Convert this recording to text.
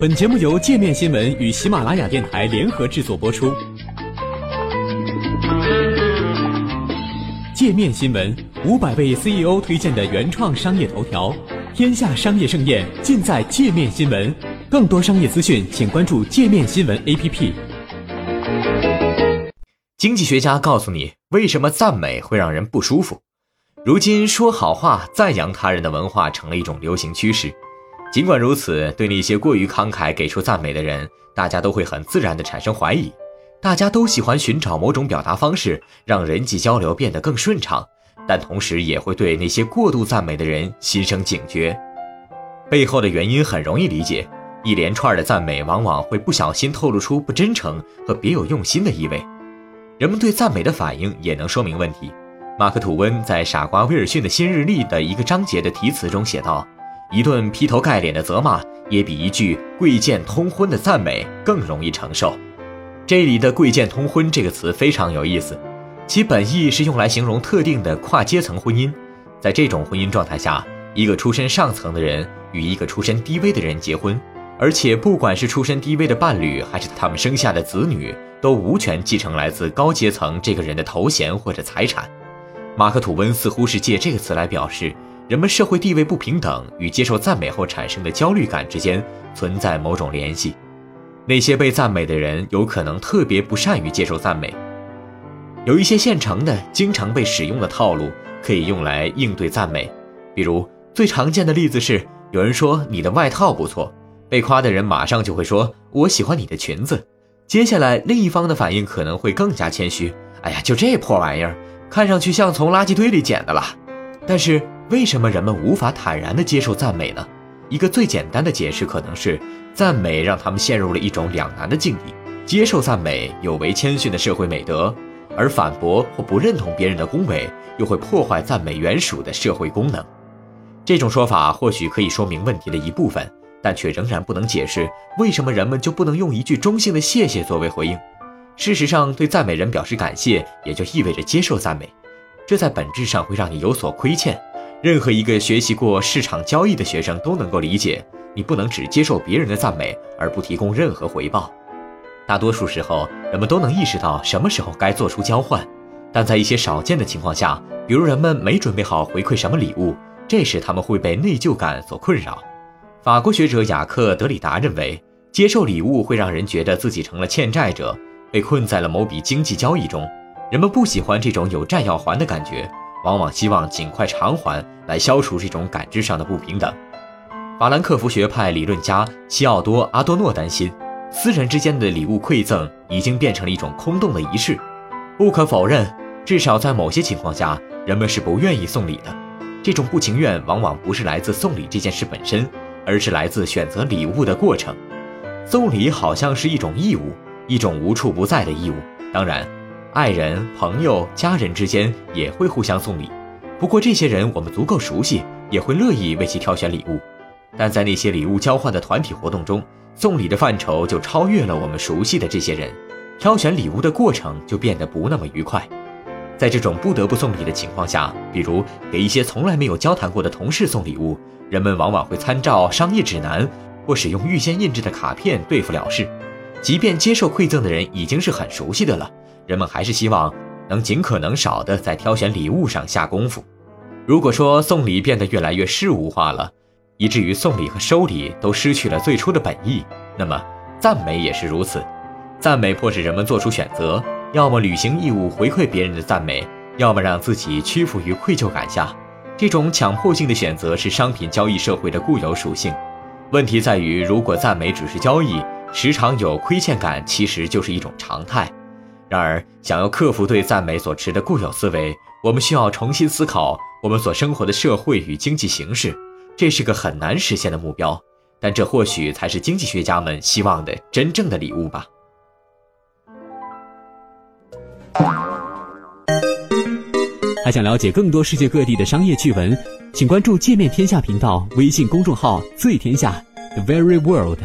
本节目由界面新闻与喜马拉雅电台联合制作播出。界面新闻五百位 CEO 推荐的原创商业头条，天下商业盛宴尽在界面新闻。更多商业资讯，请关注界面新闻 APP。经济学家告诉你，为什么赞美会让人不舒服？如今说好话、赞扬他人的文化成了一种流行趋势。尽管如此，对那些过于慷慨给出赞美的人，大家都会很自然地产生怀疑。大家都喜欢寻找某种表达方式，让人际交流变得更顺畅，但同时也会对那些过度赞美的人心生警觉。背后的原因很容易理解：一连串的赞美往往会不小心透露出不真诚和别有用心的意味。人们对赞美的反应也能说明问题。马克·吐温在《傻瓜威尔逊的新日历》的一个章节的题词中写道。一顿劈头盖脸的责骂，也比一句贵贱通婚的赞美更容易承受。这里的“贵贱通婚”这个词非常有意思，其本意是用来形容特定的跨阶层婚姻。在这种婚姻状态下，一个出身上层的人与一个出身低微的人结婚，而且不管是出身低微的伴侣，还是他们生下的子女，都无权继承来自高阶层这个人的头衔或者财产。马克·吐温似乎是借这个词来表示。人们社会地位不平等与接受赞美后产生的焦虑感之间存在某种联系。那些被赞美的人有可能特别不善于接受赞美。有一些现成的、经常被使用的套路可以用来应对赞美。比如，最常见的例子是，有人说你的外套不错，被夸的人马上就会说我喜欢你的裙子。接下来，另一方的反应可能会更加谦虚：哎呀，就这破玩意儿，看上去像从垃圾堆里捡的了。但是。为什么人们无法坦然地接受赞美呢？一个最简单的解释可能是，赞美让他们陷入了一种两难的境地：接受赞美有违谦逊的社会美德，而反驳或不认同别人的恭维又会破坏赞美原属的社会功能。这种说法或许可以说明问题的一部分，但却仍然不能解释为什么人们就不能用一句中性的谢谢作为回应。事实上，对赞美人表示感谢，也就意味着接受赞美，这在本质上会让你有所亏欠。任何一个学习过市场交易的学生都能够理解，你不能只接受别人的赞美而不提供任何回报。大多数时候，人们都能意识到什么时候该做出交换，但在一些少见的情况下，比如人们没准备好回馈什么礼物，这时他们会被内疚感所困扰。法国学者雅克·德里达认为，接受礼物会让人觉得自己成了欠债者，被困在了某笔经济交易中。人们不喜欢这种有债要还的感觉。往往希望尽快偿还，来消除这种感知上的不平等。法兰克福学派理论家西奥多·阿多诺担心，私人之间的礼物馈赠已经变成了一种空洞的仪式。不可否认，至少在某些情况下，人们是不愿意送礼的。这种不情愿往往不是来自送礼这件事本身，而是来自选择礼物的过程。送礼好像是一种义务，一种无处不在的义务。当然。爱人、朋友、家人之间也会互相送礼，不过这些人我们足够熟悉，也会乐意为其挑选礼物。但在那些礼物交换的团体活动中，送礼的范畴就超越了我们熟悉的这些人，挑选礼物的过程就变得不那么愉快。在这种不得不送礼的情况下，比如给一些从来没有交谈过的同事送礼物，人们往往会参照商业指南或使用预先印制的卡片对付了事，即便接受馈赠的人已经是很熟悉的了。人们还是希望能尽可能少的在挑选礼物上下功夫。如果说送礼变得越来越事物化了，以至于送礼和收礼都失去了最初的本意，那么赞美也是如此。赞美迫使人们做出选择：要么履行义务回馈别人的赞美，要么让自己屈服于愧疚感下。这种强迫性的选择是商品交易社会的固有属性。问题在于，如果赞美只是交易，时常有亏欠感，其实就是一种常态。然而，想要克服对赞美所持的固有思维，我们需要重新思考我们所生活的社会与经济形势。这是个很难实现的目标，但这或许才是经济学家们希望的真正的礼物吧。还想了解更多世界各地的商业趣闻，请关注“界面天下”频道微信公众号“最天下 ”（The Very World）。